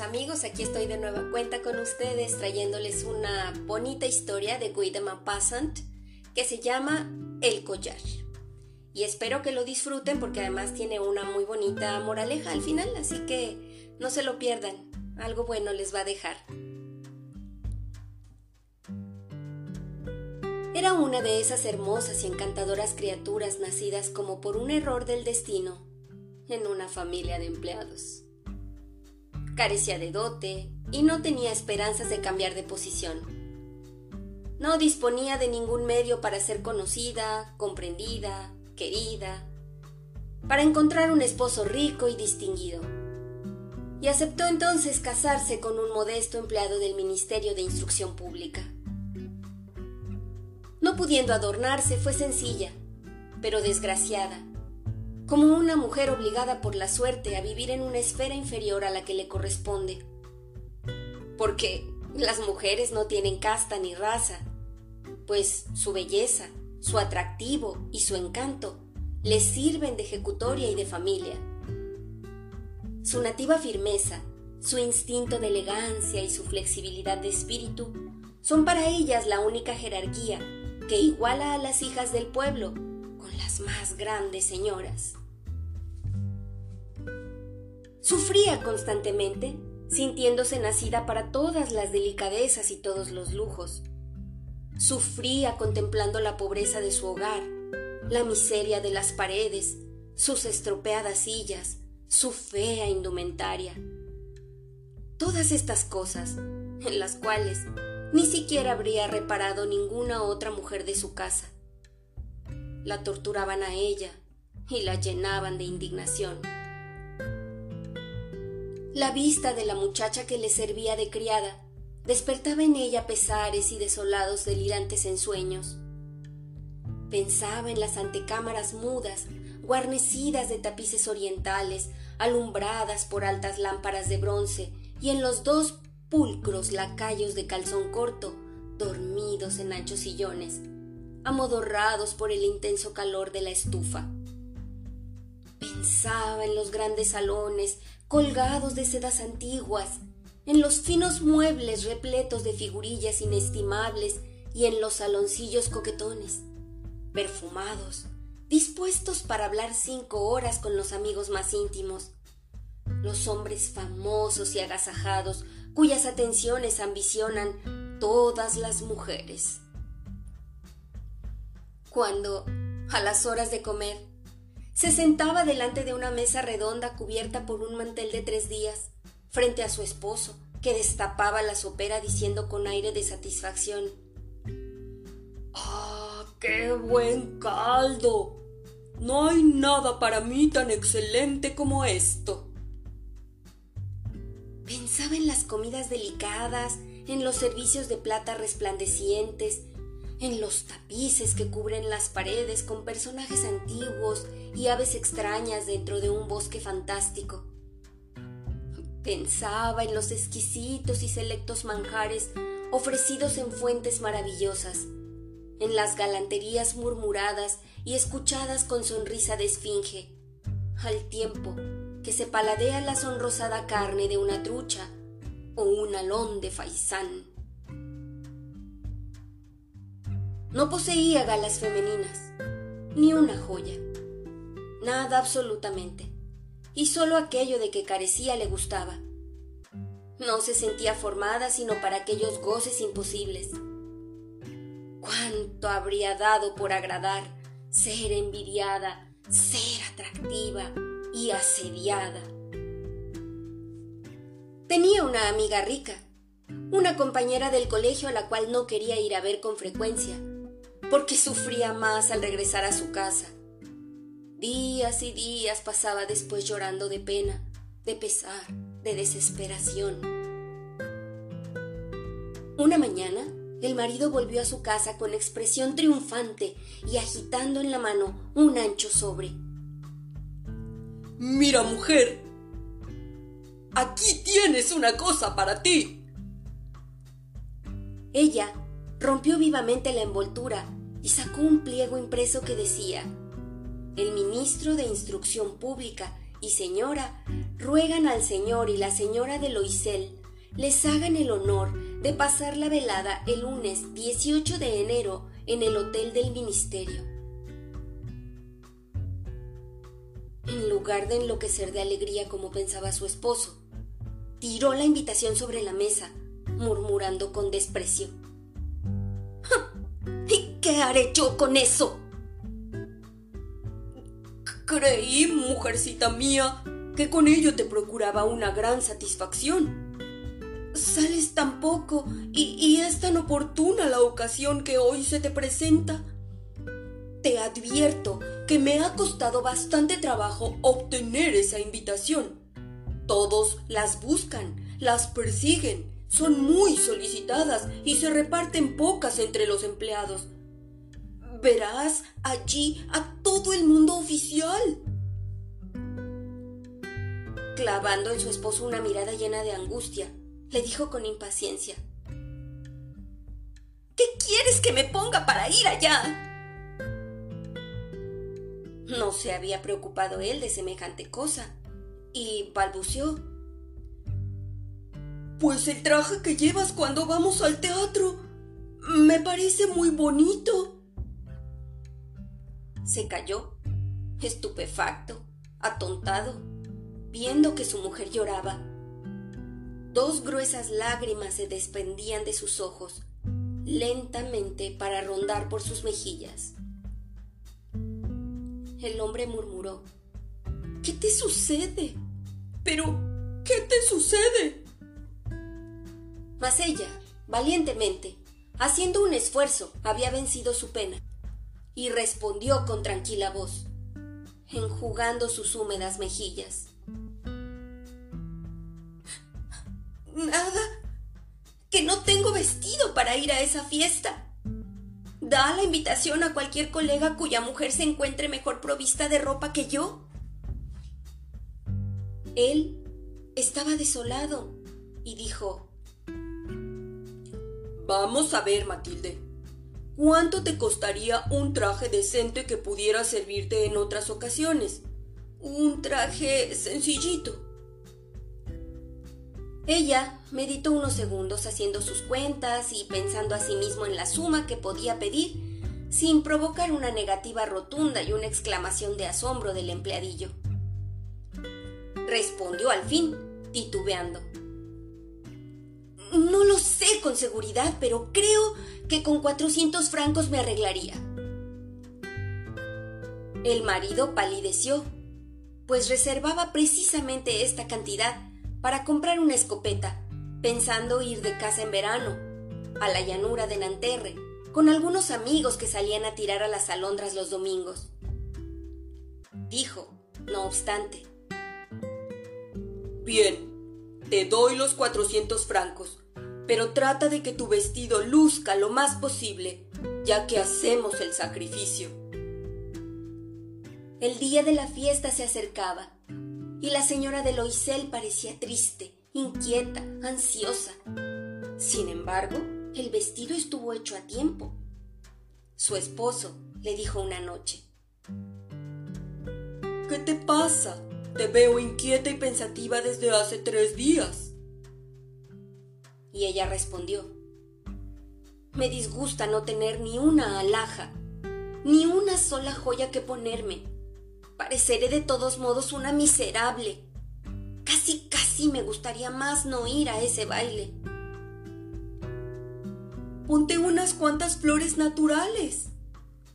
amigos, aquí estoy de nueva cuenta con ustedes trayéndoles una bonita historia de Guy de Maupassant que se llama El collar. Y espero que lo disfruten porque además tiene una muy bonita moraleja al final, así que no se lo pierdan, algo bueno les va a dejar. Era una de esas hermosas y encantadoras criaturas nacidas como por un error del destino en una familia de empleados carecía de dote y no tenía esperanzas de cambiar de posición. No disponía de ningún medio para ser conocida, comprendida, querida, para encontrar un esposo rico y distinguido. Y aceptó entonces casarse con un modesto empleado del Ministerio de Instrucción Pública. No pudiendo adornarse, fue sencilla, pero desgraciada como una mujer obligada por la suerte a vivir en una esfera inferior a la que le corresponde. Porque las mujeres no tienen casta ni raza, pues su belleza, su atractivo y su encanto les sirven de ejecutoria y de familia. Su nativa firmeza, su instinto de elegancia y su flexibilidad de espíritu son para ellas la única jerarquía que iguala a las hijas del pueblo más grandes señoras. Sufría constantemente, sintiéndose nacida para todas las delicadezas y todos los lujos. Sufría contemplando la pobreza de su hogar, la miseria de las paredes, sus estropeadas sillas, su fea indumentaria. Todas estas cosas, en las cuales ni siquiera habría reparado ninguna otra mujer de su casa. La torturaban a ella y la llenaban de indignación. La vista de la muchacha que le servía de criada despertaba en ella pesares y desolados delirantes ensueños. Pensaba en las antecámaras mudas, guarnecidas de tapices orientales, alumbradas por altas lámparas de bronce, y en los dos pulcros lacayos de calzón corto, dormidos en anchos sillones, amodorrados por el intenso calor de la estufa. Pensaba en los grandes salones colgados de sedas antiguas, en los finos muebles repletos de figurillas inestimables y en los saloncillos coquetones, perfumados, dispuestos para hablar cinco horas con los amigos más íntimos, los hombres famosos y agasajados cuyas atenciones ambicionan todas las mujeres. Cuando, a las horas de comer, se sentaba delante de una mesa redonda cubierta por un mantel de tres días, frente a su esposo, que destapaba la sopera diciendo con aire de satisfacción ¡Ah, qué buen caldo! No hay nada para mí tan excelente como esto. Pensaba en las comidas delicadas, en los servicios de plata resplandecientes, en los tapices que cubren las paredes con personajes antiguos y aves extrañas dentro de un bosque fantástico. Pensaba en los exquisitos y selectos manjares ofrecidos en fuentes maravillosas, en las galanterías murmuradas y escuchadas con sonrisa de esfinge, al tiempo que se paladea la sonrosada carne de una trucha o un alón de faisán. No poseía galas femeninas, ni una joya, nada absolutamente, y solo aquello de que carecía le gustaba. No se sentía formada sino para aquellos goces imposibles. ¿Cuánto habría dado por agradar, ser envidiada, ser atractiva y asediada? Tenía una amiga rica, una compañera del colegio a la cual no quería ir a ver con frecuencia porque sufría más al regresar a su casa. Días y días pasaba después llorando de pena, de pesar, de desesperación. Una mañana, el marido volvió a su casa con expresión triunfante y agitando en la mano un ancho sobre. Mira, mujer, aquí tienes una cosa para ti. Ella rompió vivamente la envoltura y sacó un pliego impreso que decía, el ministro de Instrucción Pública y señora ruegan al señor y la señora de Loisel les hagan el honor de pasar la velada el lunes 18 de enero en el Hotel del Ministerio. En lugar de enloquecer de alegría como pensaba su esposo, tiró la invitación sobre la mesa, murmurando con desprecio. ¿Y qué haré yo con eso? Creí, mujercita mía, que con ello te procuraba una gran satisfacción. Sales tan poco y, y es tan oportuna la ocasión que hoy se te presenta. Te advierto que me ha costado bastante trabajo obtener esa invitación. Todos las buscan, las persiguen, son muy solicitadas y se reparten pocas entre los empleados. Verás allí a todo el mundo oficial. Clavando en su esposo una mirada llena de angustia, le dijo con impaciencia. ¿Qué quieres que me ponga para ir allá? No se había preocupado él de semejante cosa, y balbuceó. Pues el traje que llevas cuando vamos al teatro me parece muy bonito. Se calló, estupefacto, atontado, viendo que su mujer lloraba. Dos gruesas lágrimas se desprendían de sus ojos, lentamente para rondar por sus mejillas. El hombre murmuró, ¿Qué te sucede? Pero, ¿qué te sucede? Mas ella, valientemente, haciendo un esfuerzo, había vencido su pena, y respondió con tranquila voz, enjugando sus húmedas mejillas. Nada, que no tengo vestido para ir a esa fiesta. Da la invitación a cualquier colega cuya mujer se encuentre mejor provista de ropa que yo. Él estaba desolado y dijo, Vamos a ver, Matilde. ¿Cuánto te costaría un traje decente que pudiera servirte en otras ocasiones? Un traje sencillito. Ella meditó unos segundos haciendo sus cuentas y pensando a sí mismo en la suma que podía pedir, sin provocar una negativa rotunda y una exclamación de asombro del empleadillo. Respondió al fin, titubeando. No lo sé con seguridad, pero creo que con cuatrocientos francos me arreglaría. El marido palideció, pues reservaba precisamente esta cantidad para comprar una escopeta, pensando ir de casa en verano, a la llanura de Nanterre, con algunos amigos que salían a tirar a las alondras los domingos. Dijo, no obstante. Bien, te doy los cuatrocientos francos, pero trata de que tu vestido luzca lo más posible, ya que hacemos el sacrificio. El día de la fiesta se acercaba y la señora de Loisel parecía triste, inquieta, ansiosa. Sin embargo, el vestido estuvo hecho a tiempo. Su esposo le dijo una noche. ¿Qué te pasa? Te veo inquieta y pensativa desde hace tres días. Y ella respondió, Me disgusta no tener ni una alhaja, ni una sola joya que ponerme pareceré de todos modos una miserable. Casi, casi me gustaría más no ir a ese baile. Ponte unas cuantas flores naturales.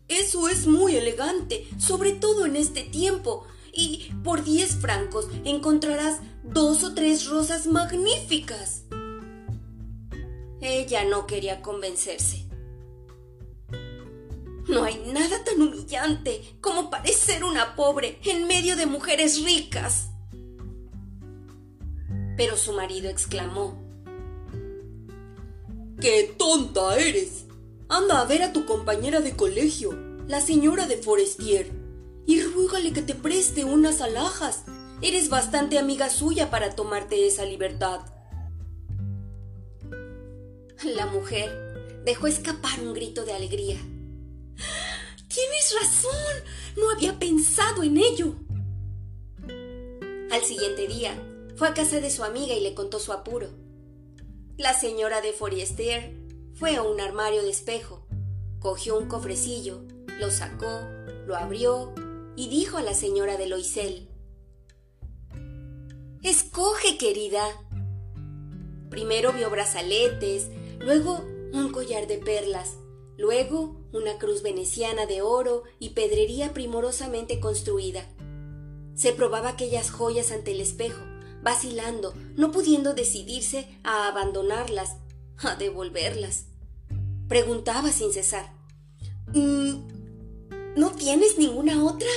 Eso es muy elegante, sobre todo en este tiempo, y por diez francos encontrarás dos o tres rosas magníficas. Ella no quería convencerse. No hay nada tan humillante como parecer una pobre en medio de mujeres ricas. Pero su marido exclamó, ¡Qué tonta eres! Anda a ver a tu compañera de colegio, la señora de Forestier, y ruégale que te preste unas alhajas. Eres bastante amiga suya para tomarte esa libertad. La mujer dejó escapar un grito de alegría. Tienes razón. No había pensado en ello. Al siguiente día, fue a casa de su amiga y le contó su apuro. La señora de Forestier fue a un armario de espejo, cogió un cofrecillo, lo sacó, lo abrió y dijo a la señora de Loisel: Escoge, querida. Primero vio brazaletes, luego un collar de perlas, luego una cruz veneciana de oro y pedrería primorosamente construida. Se probaba aquellas joyas ante el espejo, vacilando, no pudiendo decidirse a abandonarlas, a devolverlas. Preguntaba sin cesar. Mm, ¿No tienes ninguna otra?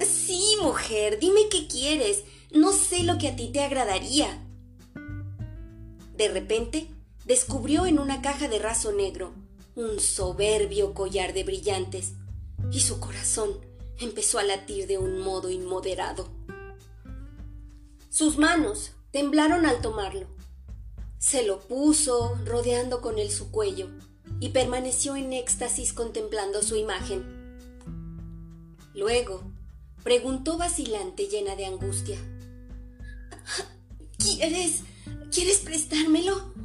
Sí, mujer, dime qué quieres. No sé lo que a ti te agradaría. De repente, descubrió en una caja de raso negro un soberbio collar de brillantes y su corazón empezó a latir de un modo inmoderado. Sus manos temblaron al tomarlo. Se lo puso rodeando con él su cuello y permaneció en éxtasis contemplando su imagen. Luego preguntó vacilante llena de angustia. ¿Quieres... ¿Quieres prestármelo?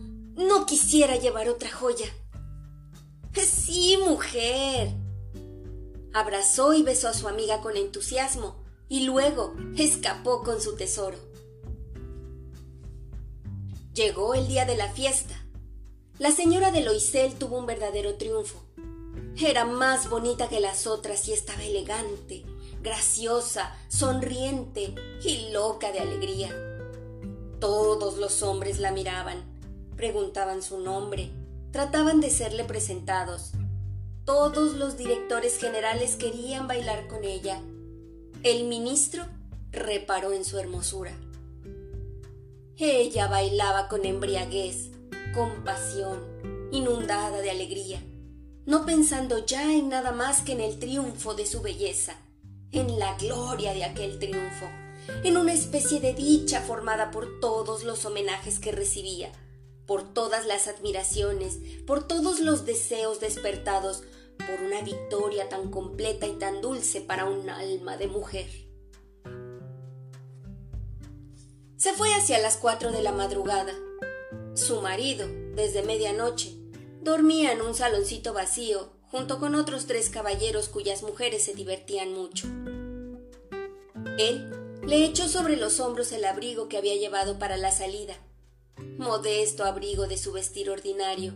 No quisiera llevar otra joya. Sí, mujer. Abrazó y besó a su amiga con entusiasmo y luego escapó con su tesoro. Llegó el día de la fiesta. La señora de Loisel tuvo un verdadero triunfo. Era más bonita que las otras y estaba elegante, graciosa, sonriente y loca de alegría. Todos los hombres la miraban, preguntaban su nombre, trataban de serle presentados. Todos los directores generales querían bailar con ella. El ministro reparó en su hermosura. Ella bailaba con embriaguez, con pasión, inundada de alegría, no pensando ya en nada más que en el triunfo de su belleza, en la gloria de aquel triunfo en una especie de dicha formada por todos los homenajes que recibía, por todas las admiraciones, por todos los deseos despertados por una victoria tan completa y tan dulce para un alma de mujer. Se fue hacia las cuatro de la madrugada. Su marido, desde medianoche, dormía en un saloncito vacío junto con otros tres caballeros cuyas mujeres se divertían mucho. Él le echó sobre los hombros el abrigo que había llevado para la salida, modesto abrigo de su vestir ordinario,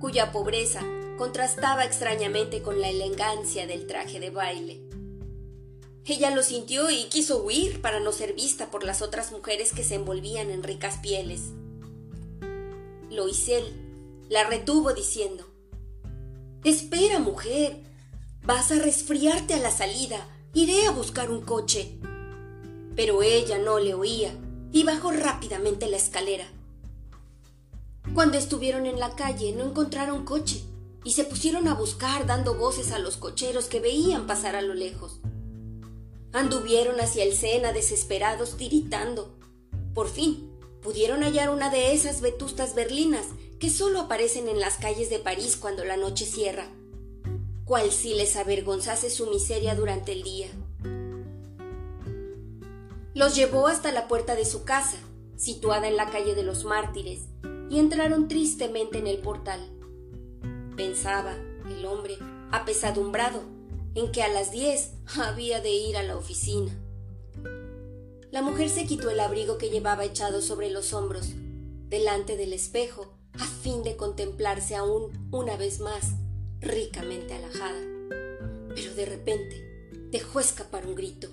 cuya pobreza contrastaba extrañamente con la elegancia del traje de baile. Ella lo sintió y quiso huir para no ser vista por las otras mujeres que se envolvían en ricas pieles. Loisel la retuvo diciendo Espera, mujer. Vas a resfriarte a la salida. Iré a buscar un coche pero ella no le oía y bajó rápidamente la escalera. Cuando estuvieron en la calle no encontraron coche y se pusieron a buscar dando voces a los cocheros que veían pasar a lo lejos. Anduvieron hacia el Sena desesperados, tiritando. Por fin, pudieron hallar una de esas vetustas berlinas que solo aparecen en las calles de París cuando la noche cierra, cual si les avergonzase su miseria durante el día. Los llevó hasta la puerta de su casa, situada en la calle de los mártires, y entraron tristemente en el portal. Pensaba el hombre, apesadumbrado, en que a las diez había de ir a la oficina. La mujer se quitó el abrigo que llevaba echado sobre los hombros, delante del espejo, a fin de contemplarse aún una vez más, ricamente alajada. Pero de repente dejó escapar un grito.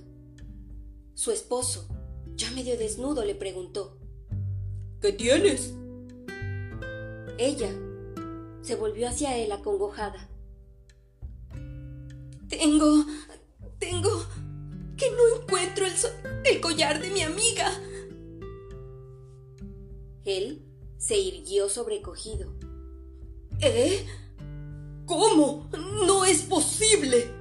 Su esposo, ya medio desnudo, le preguntó ¿Qué tienes? Ella se volvió hacia él acongojada. Tengo. tengo. que no encuentro el, el collar de mi amiga. Él se irguió sobrecogido. ¿Eh? ¿Cómo? No es posible.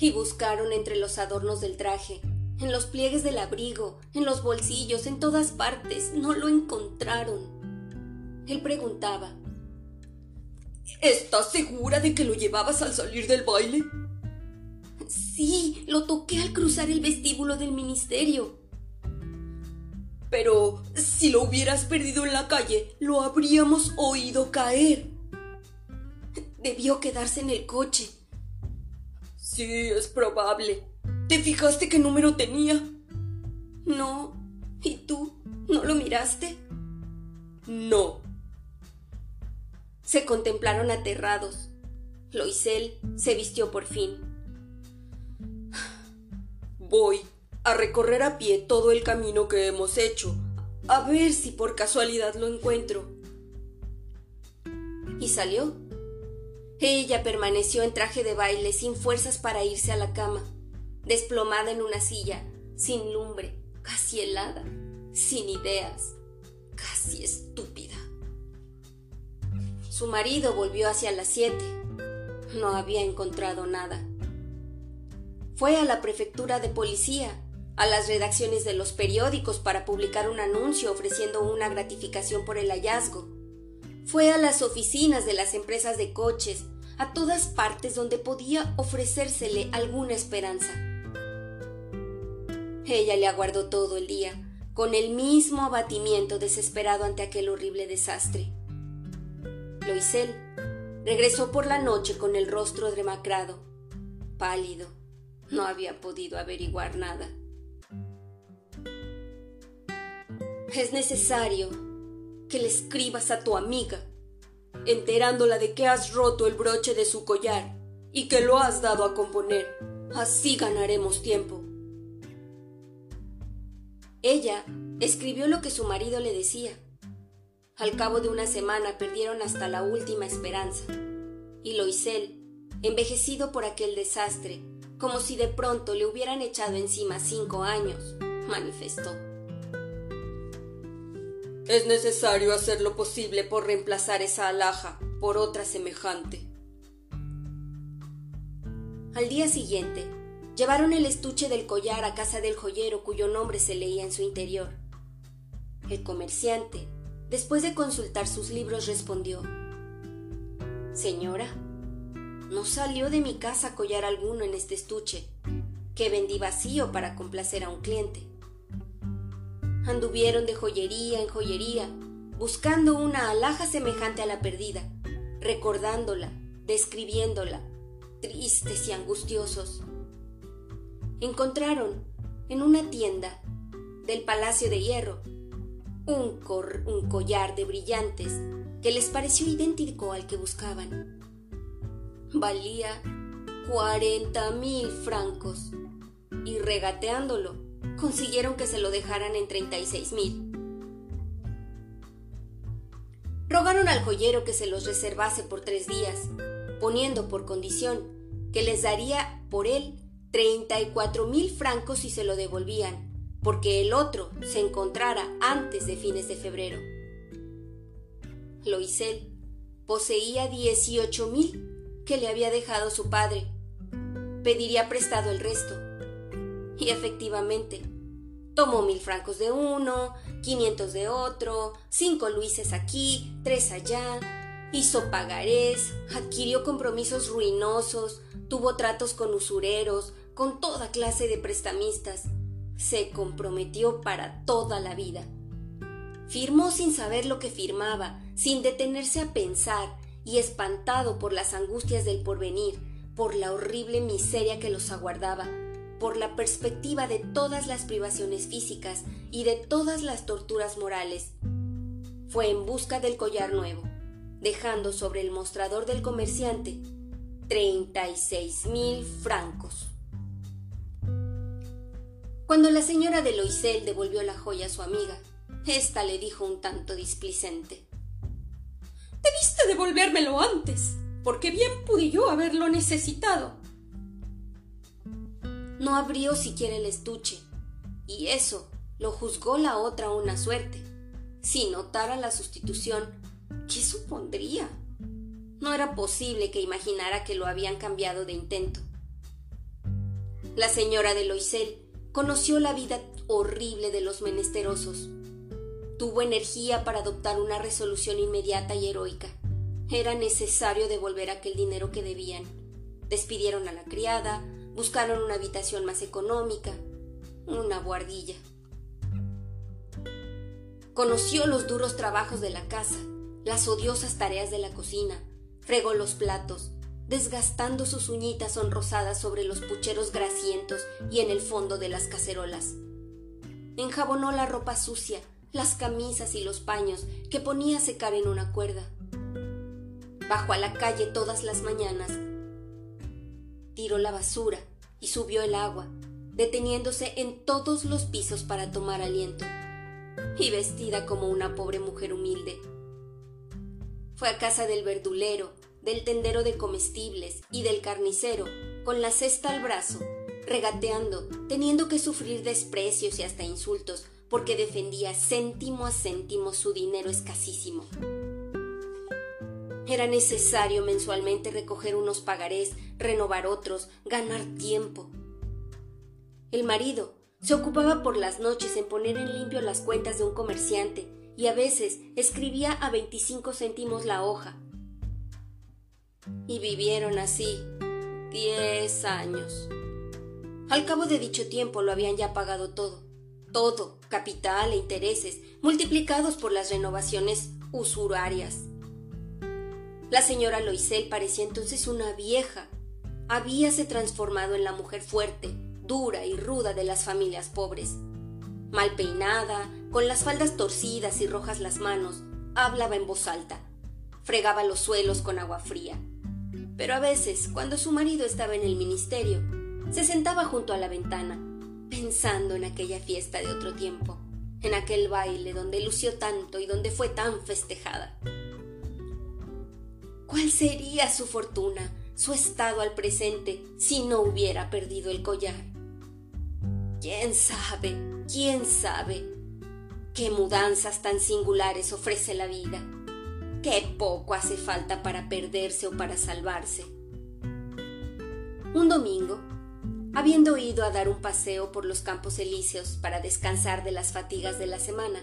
y buscaron entre los adornos del traje, en los pliegues del abrigo, en los bolsillos, en todas partes. No lo encontraron. Él preguntaba, ¿Estás segura de que lo llevabas al salir del baile? Sí, lo toqué al cruzar el vestíbulo del ministerio. Pero si lo hubieras perdido en la calle, lo habríamos oído caer. Debió quedarse en el coche. Sí, es probable. ¿Te fijaste qué número tenía? No. ¿Y tú? ¿No lo miraste? No. Se contemplaron aterrados. Loisel se vistió por fin. Voy a recorrer a pie todo el camino que hemos hecho, a ver si por casualidad lo encuentro. Y salió. Ella permaneció en traje de baile sin fuerzas para irse a la cama, desplomada en una silla, sin lumbre, casi helada, sin ideas, casi estúpida. Su marido volvió hacia las siete. No había encontrado nada. Fue a la prefectura de policía, a las redacciones de los periódicos para publicar un anuncio ofreciendo una gratificación por el hallazgo. Fue a las oficinas de las empresas de coches, a todas partes donde podía ofrecérsele alguna esperanza. Ella le aguardó todo el día, con el mismo abatimiento desesperado ante aquel horrible desastre. Loisel regresó por la noche con el rostro demacrado, pálido. No había podido averiguar nada. Es necesario que le escribas a tu amiga, enterándola de que has roto el broche de su collar y que lo has dado a componer. Así ganaremos tiempo. Ella escribió lo que su marido le decía. Al cabo de una semana perdieron hasta la última esperanza. Y Loisel, envejecido por aquel desastre, como si de pronto le hubieran echado encima cinco años, manifestó. Es necesario hacer lo posible por reemplazar esa alhaja por otra semejante. Al día siguiente, llevaron el estuche del collar a casa del joyero cuyo nombre se leía en su interior. El comerciante, Después de consultar sus libros, respondió Señora, no salió de mi casa collar alguno en este estuche, que vendí vacío para complacer a un cliente. Anduvieron de joyería en joyería, buscando una alhaja semejante a la perdida, recordándola, describiéndola, tristes y angustiosos. Encontraron, en una tienda del Palacio de Hierro, un, collar de brillantes que les pareció idéntico al que buscaban. Valía cuarenta mil francos y regateándolo consiguieron que se lo dejaran en treinta y seis mil. Rogaron al joyero que se los reservase por tres días, poniendo por condición que les daría por él treinta y cuatro mil francos si se lo devolvían porque el otro se encontrara antes de fines de febrero. Loisel poseía dieciocho mil que le había dejado su padre. Pediría prestado el resto. Y efectivamente, tomó mil francos de uno, quinientos de otro, cinco luises aquí, tres allá, hizo pagarés, adquirió compromisos ruinosos, tuvo tratos con usureros, con toda clase de prestamistas, se comprometió para toda la vida. Firmó sin saber lo que firmaba, sin detenerse a pensar y espantado por las angustias del porvenir, por la horrible miseria que los aguardaba, por la perspectiva de todas las privaciones físicas y de todas las torturas morales. Fue en busca del collar nuevo, dejando sobre el mostrador del comerciante treinta y seis mil francos. Cuando la señora de Loisel devolvió la joya a su amiga, ésta le dijo un tanto displicente. Debiste devolvérmelo antes, porque bien pude yo haberlo necesitado. No abrió siquiera el estuche, y eso lo juzgó la otra una suerte. Si notara la sustitución, ¿qué supondría? No era posible que imaginara que lo habían cambiado de intento. La señora de Loisel Conoció la vida horrible de los menesterosos. Tuvo energía para adoptar una resolución inmediata y heroica. Era necesario devolver aquel dinero que debían. Despidieron a la criada, buscaron una habitación más económica, una guardilla. Conoció los duros trabajos de la casa, las odiosas tareas de la cocina, fregó los platos, desgastando sus uñitas sonrosadas sobre los pucheros grasientos y en el fondo de las cacerolas. Enjabonó la ropa sucia, las camisas y los paños que ponía a secar en una cuerda. Bajó a la calle todas las mañanas, tiró la basura y subió el agua, deteniéndose en todos los pisos para tomar aliento, y vestida como una pobre mujer humilde. Fue a casa del verdulero, del tendero de comestibles y del carnicero, con la cesta al brazo, regateando, teniendo que sufrir desprecios y hasta insultos, porque defendía céntimo a céntimo su dinero escasísimo. Era necesario mensualmente recoger unos pagarés, renovar otros, ganar tiempo. El marido se ocupaba por las noches en poner en limpio las cuentas de un comerciante y a veces escribía a 25 céntimos la hoja. Y vivieron así diez años. Al cabo de dicho tiempo lo habían ya pagado todo, todo, capital e intereses, multiplicados por las renovaciones usurarias. La señora Loisel parecía entonces una vieja. Habíase transformado en la mujer fuerte, dura y ruda de las familias pobres. Mal peinada, con las faldas torcidas y rojas las manos, hablaba en voz alta. Fregaba los suelos con agua fría. Pero a veces, cuando su marido estaba en el ministerio, se sentaba junto a la ventana, pensando en aquella fiesta de otro tiempo, en aquel baile donde lució tanto y donde fue tan festejada. ¿Cuál sería su fortuna, su estado al presente, si no hubiera perdido el collar? ¿Quién sabe? ¿Quién sabe? ¿Qué mudanzas tan singulares ofrece la vida? ¿Qué poco hace falta para perderse o para salvarse? Un domingo, habiendo ido a dar un paseo por los campos elíseos para descansar de las fatigas de la semana,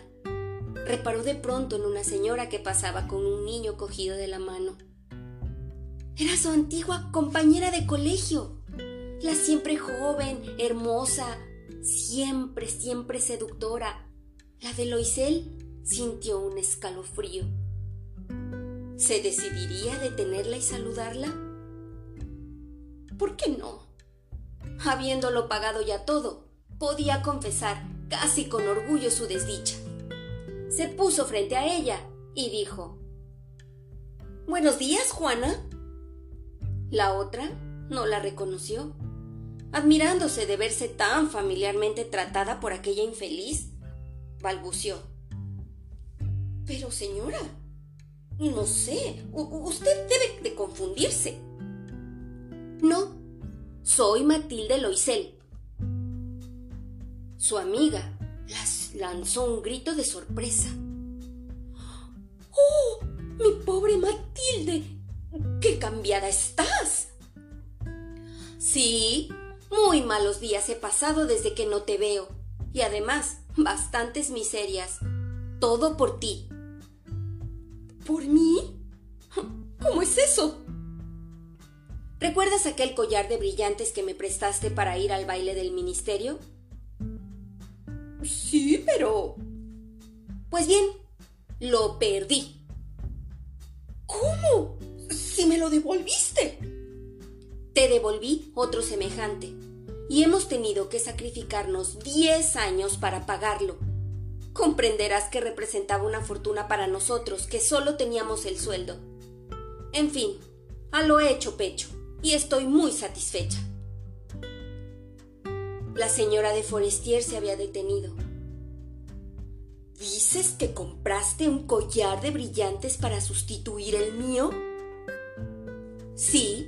reparó de pronto en una señora que pasaba con un niño cogido de la mano. Era su antigua compañera de colegio, la siempre joven, hermosa, siempre, siempre seductora. La de Loisel sintió un escalofrío. ¿Se decidiría a detenerla y saludarla? ¿Por qué no? Habiéndolo pagado ya todo, podía confesar casi con orgullo su desdicha. Se puso frente a ella y dijo Buenos días, Juana. La otra no la reconoció, admirándose de verse tan familiarmente tratada por aquella infeliz. Balbució. Pero señora, no sé, usted debe de confundirse. No, soy Matilde Loisel. Su amiga lanzó un grito de sorpresa. ¡Oh! Mi pobre Matilde. ¡Qué cambiada estás! Sí, muy malos días he pasado desde que no te veo. Y además, bastantes miserias. Todo por ti. ¿Por mí? ¿Cómo es eso? ¿Recuerdas aquel collar de brillantes que me prestaste para ir al baile del ministerio? Sí, pero... Pues bien, lo perdí. ¿Cómo? si me lo devolviste. Te devolví otro semejante, y hemos tenido que sacrificarnos diez años para pagarlo. Comprenderás que representaba una fortuna para nosotros, que solo teníamos el sueldo. En fin, a lo hecho pecho, y estoy muy satisfecha. La señora de Forestier se había detenido. ¿Dices que compraste un collar de brillantes para sustituir el mío? Sí,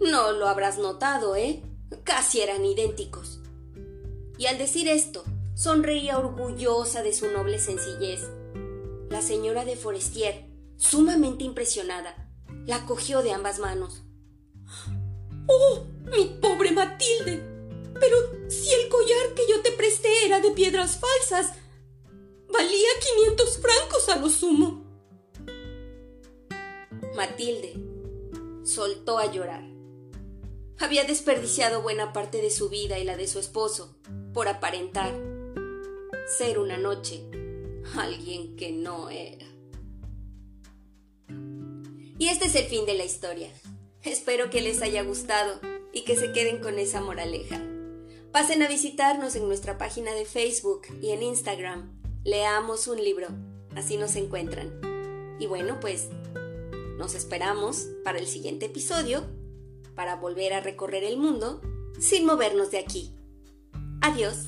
no lo habrás notado, ¿eh? Casi eran idénticos. Y al decir esto, sonreía orgullosa de su noble sencillez. La señora de Forestier, sumamente impresionada, la cogió de ambas manos. ¡Oh, mi pobre Matilde! Pero si el collar que yo te presté era de piedras falsas, valía 500 francos a lo sumo. Matilde, soltó a llorar. Había desperdiciado buena parte de su vida y la de su esposo por aparentar ser una noche alguien que no era. Y este es el fin de la historia. Espero que les haya gustado y que se queden con esa moraleja. Pasen a visitarnos en nuestra página de Facebook y en Instagram. Leamos un libro, así nos encuentran. Y bueno, pues nos esperamos para el siguiente episodio, para volver a recorrer el mundo sin movernos de aquí. Adiós.